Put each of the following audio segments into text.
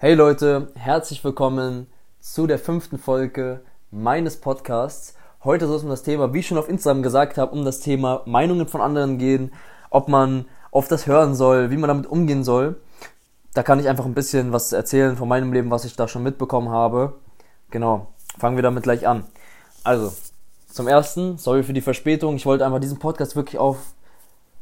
Hey Leute, herzlich willkommen zu der fünften Folge meines Podcasts. Heute soll es um das Thema, wie ich schon auf Instagram gesagt habe, um das Thema Meinungen von anderen gehen, ob man auf das hören soll, wie man damit umgehen soll. Da kann ich einfach ein bisschen was erzählen von meinem Leben, was ich da schon mitbekommen habe. Genau, fangen wir damit gleich an. Also, zum ersten, sorry für die Verspätung, ich wollte einfach diesen Podcast wirklich auf,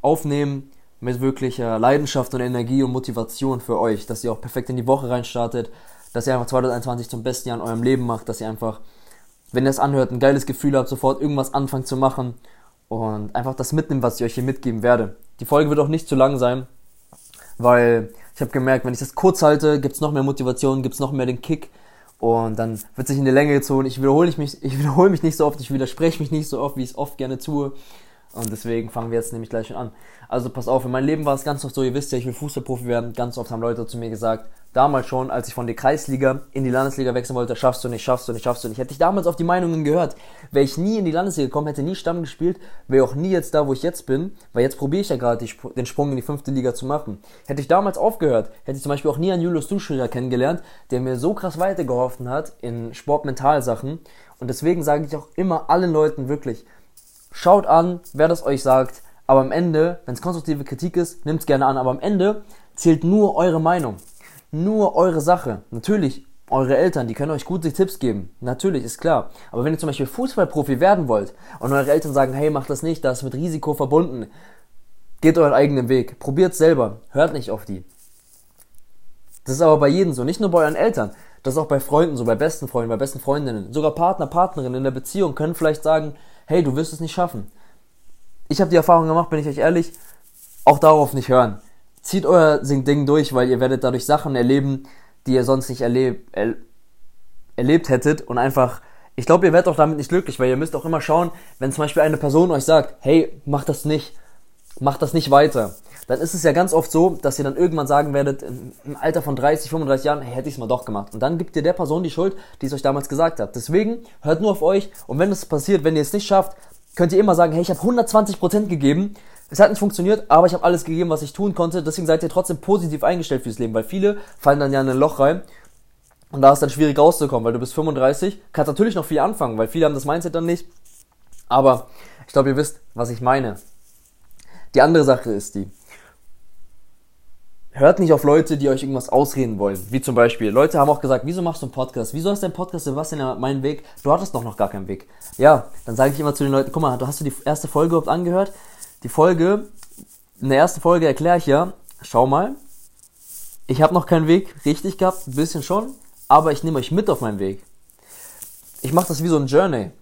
aufnehmen, mit wirklicher Leidenschaft und Energie und Motivation für euch, dass ihr auch perfekt in die Woche reinstartet, dass ihr einfach 2021 zum besten Jahr in eurem Leben macht, dass ihr einfach, wenn ihr es anhört, ein geiles Gefühl habt, sofort irgendwas anfangen zu machen und einfach das mitnimmt, was ich euch hier mitgeben werde. Die Folge wird auch nicht zu lang sein, weil ich habe gemerkt, wenn ich das kurz halte, gibt es noch mehr Motivation, gibt es noch mehr den Kick und dann wird sich in die Länge gezogen. Ich wiederhole mich, ich wiederhole mich nicht so oft, ich widerspreche mich nicht so oft, wie ich es oft gerne tue. Und deswegen fangen wir jetzt nämlich gleich schon an. Also pass auf, in meinem Leben war es ganz oft so, ihr wisst ja, ich will Fußballprofi werden. Ganz oft haben Leute zu mir gesagt, damals schon, als ich von der Kreisliga in die Landesliga wechseln wollte, schaffst du nicht, schaffst du nicht, schaffst du nicht. Hätte ich damals auf die Meinungen gehört, wäre ich nie in die Landesliga gekommen, hätte nie Stamm gespielt, wäre auch nie jetzt da, wo ich jetzt bin, weil jetzt probiere ich ja gerade den Sprung in die fünfte Liga zu machen. Hätte ich damals aufgehört, hätte ich zum Beispiel auch nie einen Julius Duschler kennengelernt, der mir so krass weitergeholfen hat in Sportmentalsachen. Und deswegen sage ich auch immer allen Leuten wirklich, Schaut an, wer das euch sagt. Aber am Ende, wenn es konstruktive Kritik ist, nehmt es gerne an. Aber am Ende zählt nur eure Meinung. Nur eure Sache. Natürlich, eure Eltern, die können euch gute Tipps geben. Natürlich, ist klar. Aber wenn ihr zum Beispiel Fußballprofi werden wollt und eure Eltern sagen, hey, macht das nicht, das ist mit Risiko verbunden, geht euren eigenen Weg. Probiert selber. Hört nicht auf die. Das ist aber bei jedem so, nicht nur bei euren Eltern. Das ist auch bei Freunden so, bei besten Freunden, bei besten Freundinnen. Sogar Partner, Partnerinnen in der Beziehung können vielleicht sagen, hey, du wirst es nicht schaffen. Ich habe die Erfahrung gemacht, bin ich euch ehrlich, auch darauf nicht hören. Zieht euer Ding durch, weil ihr werdet dadurch Sachen erleben, die ihr sonst nicht erleb er erlebt hättet und einfach, ich glaube, ihr werdet auch damit nicht glücklich, weil ihr müsst auch immer schauen, wenn zum Beispiel eine Person euch sagt, hey, mach das nicht, mach das nicht weiter, dann ist es ja ganz oft so, dass ihr dann irgendwann sagen werdet, im Alter von 30, 35 Jahren, hey, hätte ich es mal doch gemacht. Und dann gibt ihr der Person die Schuld, die es euch damals gesagt hat. Deswegen hört nur auf euch und wenn es passiert, wenn ihr es nicht schafft, könnt ihr immer sagen, hey, ich habe 120% gegeben, es hat nicht funktioniert, aber ich habe alles gegeben, was ich tun konnte. Deswegen seid ihr trotzdem positiv eingestellt fürs Leben, weil viele fallen dann ja in ein Loch rein und da ist dann schwierig rauszukommen, weil du bist 35, kannst natürlich noch viel anfangen, weil viele haben das Mindset dann nicht. Aber ich glaube, ihr wisst, was ich meine. Die andere Sache ist die, hört nicht auf Leute, die euch irgendwas ausreden wollen. Wie zum Beispiel, Leute haben auch gesagt, wieso machst du einen Podcast? Wieso hast du einen Podcast, Sebastian, meinen Weg? Du hattest doch noch gar keinen Weg. Ja, dann sage ich immer zu den Leuten, guck mal, hast du die erste Folge überhaupt angehört? Die Folge, in der ersten Folge erkläre ich ja, schau mal, ich habe noch keinen Weg richtig gehabt, ein bisschen schon, aber ich nehme euch mit auf meinen Weg. Ich mache das wie so ein Journey.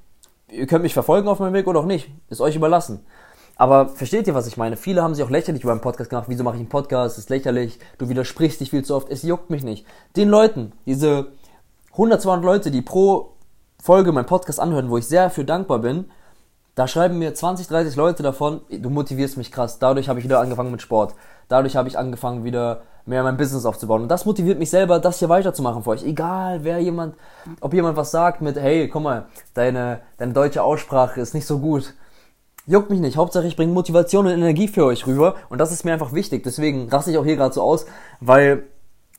Ihr könnt mich verfolgen auf meinem Weg oder auch nicht, ist euch überlassen. Aber versteht ihr, was ich meine? Viele haben sich auch lächerlich über einen Podcast gemacht. Wieso mache ich einen Podcast? Das ist lächerlich. Du widersprichst dich viel zu oft. Es juckt mich nicht. Den Leuten, diese 100, 200 Leute, die pro Folge meinen Podcast anhören, wo ich sehr für dankbar bin, da schreiben mir 20, 30 Leute davon, du motivierst mich krass. Dadurch habe ich wieder angefangen mit Sport. Dadurch habe ich angefangen, wieder mehr mein Business aufzubauen. Und das motiviert mich selber, das hier weiterzumachen für euch. Egal, wer jemand, ob jemand was sagt mit, hey, guck mal, deine, deine deutsche Aussprache ist nicht so gut Juckt mich nicht. Hauptsache ich bringe Motivation und Energie für euch rüber. Und das ist mir einfach wichtig. Deswegen raste ich auch hier gerade so aus, weil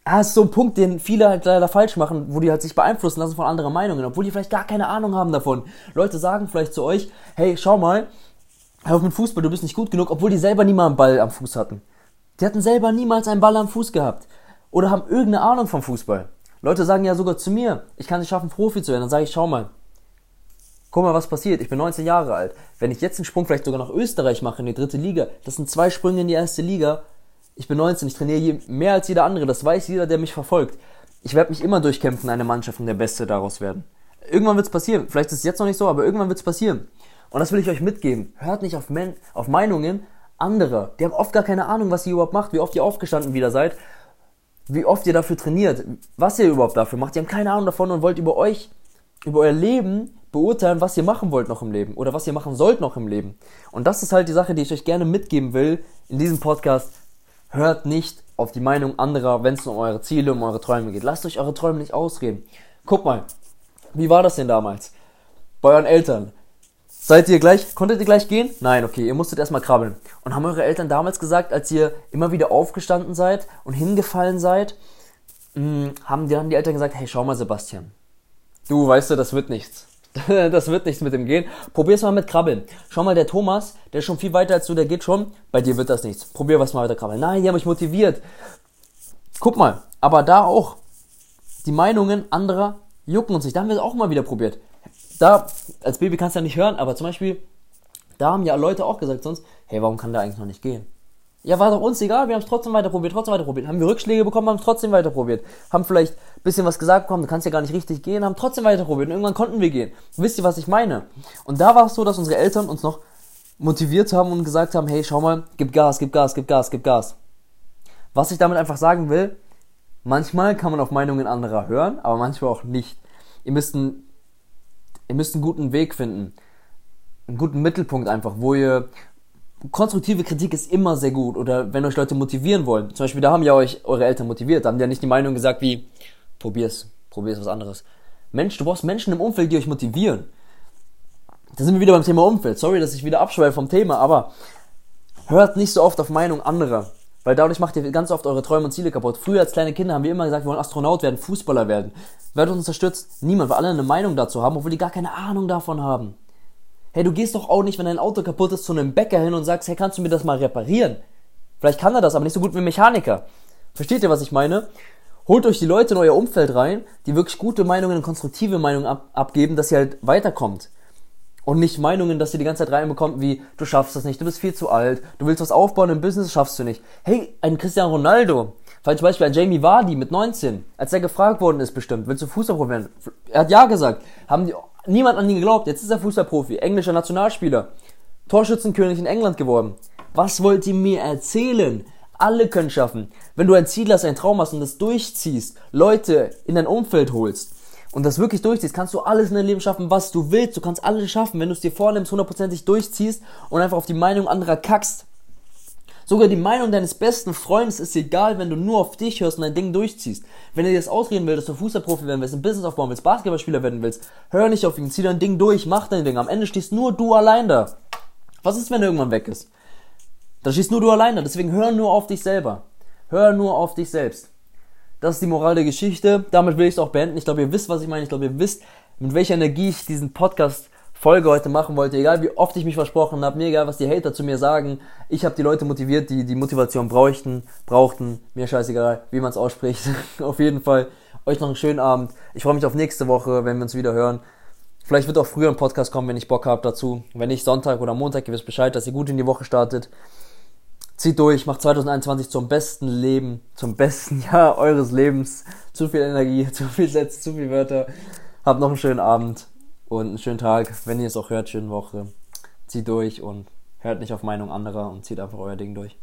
ah, ist so ein Punkt, den viele halt leider falsch machen, wo die halt sich beeinflussen lassen von anderen Meinungen, obwohl die vielleicht gar keine Ahnung haben davon. Leute sagen vielleicht zu euch, hey, schau mal, hör auf mit Fußball, du bist nicht gut genug, obwohl die selber nie mal einen Ball am Fuß hatten. Die hatten selber niemals einen Ball am Fuß gehabt. Oder haben irgendeine Ahnung vom Fußball. Leute sagen ja sogar zu mir, ich kann es schaffen, Profi zu werden. Dann sage ich, schau mal, Guck mal, was passiert. Ich bin 19 Jahre alt. Wenn ich jetzt einen Sprung vielleicht sogar nach Österreich mache, in die dritte Liga, das sind zwei Sprünge in die erste Liga. Ich bin 19, ich trainiere mehr als jeder andere. Das weiß jeder, der mich verfolgt. Ich werde mich immer durchkämpfen, eine Mannschaft und der Beste daraus werden. Irgendwann wird es passieren. Vielleicht ist es jetzt noch nicht so, aber irgendwann wird es passieren. Und das will ich euch mitgeben. Hört nicht auf, Men auf Meinungen anderer. Die haben oft gar keine Ahnung, was ihr überhaupt macht, wie oft ihr aufgestanden wieder seid, wie oft ihr dafür trainiert, was ihr überhaupt dafür macht. Die haben keine Ahnung davon und wollt über euch, über euer Leben beurteilen, was ihr machen wollt noch im Leben oder was ihr machen sollt noch im Leben. Und das ist halt die Sache, die ich euch gerne mitgeben will in diesem Podcast. Hört nicht auf die Meinung anderer, wenn es um eure Ziele, um eure Träume geht. Lasst euch eure Träume nicht ausreden. Guck mal, wie war das denn damals? Bei euren Eltern. Seid ihr gleich, konntet ihr gleich gehen? Nein, okay, ihr musstet erstmal krabbeln. Und haben eure Eltern damals gesagt, als ihr immer wieder aufgestanden seid und hingefallen seid, mh, haben dann die Eltern gesagt, hey, schau mal, Sebastian. Du, weißt du, das wird nichts. das wird nichts mit dem Gehen. Probier's mal mit Krabbeln. Schau mal, der Thomas, der ist schon viel weiter als du, der geht schon. Bei dir wird das nichts. Probier was mal weiter krabbeln. Nein, die haben mich motiviert. Guck mal, aber da auch. Die Meinungen anderer jucken uns nicht. Da haben wir es auch mal wieder probiert. Da, als Baby kannst du ja nicht hören, aber zum Beispiel, da haben ja Leute auch gesagt sonst, hey, warum kann der eigentlich noch nicht gehen? Ja, war doch uns egal, wir haben es trotzdem weiter probiert, trotzdem weiter probiert. Haben wir Rückschläge bekommen, haben es trotzdem weiter probiert. Haben vielleicht bisschen was gesagt bekommen, du kannst ja gar nicht richtig gehen, haben trotzdem weiter probiert. Und irgendwann konnten wir gehen. Wisst ihr, was ich meine? Und da war es so, dass unsere Eltern uns noch motiviert haben und gesagt haben, hey, schau mal, gib Gas, gib Gas, gib Gas, gib Gas. Was ich damit einfach sagen will, manchmal kann man auf Meinungen anderer hören, aber manchmal auch nicht. Ihr müsst einen, ihr müsst einen guten Weg finden. Einen guten Mittelpunkt einfach, wo ihr, konstruktive Kritik ist immer sehr gut. Oder wenn euch Leute motivieren wollen. Zum Beispiel, da haben ja euch eure Eltern motiviert. Da haben ja nicht die Meinung gesagt wie, probier's, probier's was anderes. Mensch, du brauchst Menschen im Umfeld, die euch motivieren. Da sind wir wieder beim Thema Umfeld. Sorry, dass ich wieder abschweife vom Thema, aber hört nicht so oft auf Meinung anderer. Weil dadurch macht ihr ganz oft eure Träume und Ziele kaputt. Früher als kleine Kinder haben wir immer gesagt, wir wollen Astronaut werden, Fußballer werden. Wer hat uns unterstützt? Niemand, weil alle eine Meinung dazu haben, obwohl die gar keine Ahnung davon haben. Hey, du gehst doch auch nicht, wenn dein Auto kaputt ist, zu einem Bäcker hin und sagst, hey, kannst du mir das mal reparieren? Vielleicht kann er das, aber nicht so gut wie ein Mechaniker. Versteht ihr, was ich meine? Holt euch die Leute in euer Umfeld rein, die wirklich gute Meinungen und konstruktive Meinungen ab abgeben, dass ihr halt weiterkommt. Und nicht Meinungen, dass ihr die ganze Zeit reinbekommt, wie, du schaffst das nicht, du bist viel zu alt, du willst was aufbauen im Business, schaffst du nicht. Hey, ein Cristiano Ronaldo, falls zum Beispiel ein Jamie Vardy mit 19, als er gefragt worden ist bestimmt, willst du Fußball probieren? Er hat ja gesagt. Haben die Niemand an ihn geglaubt. Jetzt ist er Fußballprofi, englischer Nationalspieler, Torschützenkönig in England geworden. Was wollt ihr mir erzählen? Alle können schaffen. Wenn du ein Ziel hast, einen Traum hast und das durchziehst, Leute in dein Umfeld holst und das wirklich durchziehst, kannst du alles in deinem Leben schaffen, was du willst. Du kannst alles schaffen, wenn du es dir vornimmst, hundertprozentig durchziehst und einfach auf die Meinung anderer kackst. Sogar die Meinung deines besten Freundes ist egal, wenn du nur auf dich hörst und dein Ding durchziehst. Wenn er dir das ausreden will, dass du Fußballprofi werden willst, ein Business aufbauen willst, Basketballspieler werden willst, hör nicht auf ihn, zieh dein Ding durch, mach dein Ding. Am Ende stehst nur du allein da. Was ist, wenn er irgendwann weg ist? Da stehst nur du allein da. Deswegen hör nur auf dich selber. Hör nur auf dich selbst. Das ist die Moral der Geschichte. Damit will ich es auch beenden. Ich glaube, ihr wisst, was ich meine. Ich glaube, ihr wisst, mit welcher Energie ich diesen Podcast Folge heute machen wollte, egal wie oft ich mich versprochen habe, mir egal, was die Hater zu mir sagen, ich habe die Leute motiviert, die die Motivation bräuchten, brauchten, mir scheißegal, wie man es ausspricht. auf jeden Fall euch noch einen schönen Abend. Ich freue mich auf nächste Woche, wenn wir uns wieder hören. Vielleicht wird auch früher ein Podcast kommen, wenn ich Bock habe dazu. Wenn nicht Sonntag oder Montag, ihr wisst Bescheid, dass ihr gut in die Woche startet. Zieht durch, macht 2021 zum besten Leben, zum besten Jahr eures Lebens. Zu viel Energie, zu viel Sätze, zu viele Wörter. Habt noch einen schönen Abend und einen schönen Tag. Wenn ihr es auch hört, schöne Woche. Zieht durch und hört nicht auf Meinung anderer und zieht einfach euer Ding durch.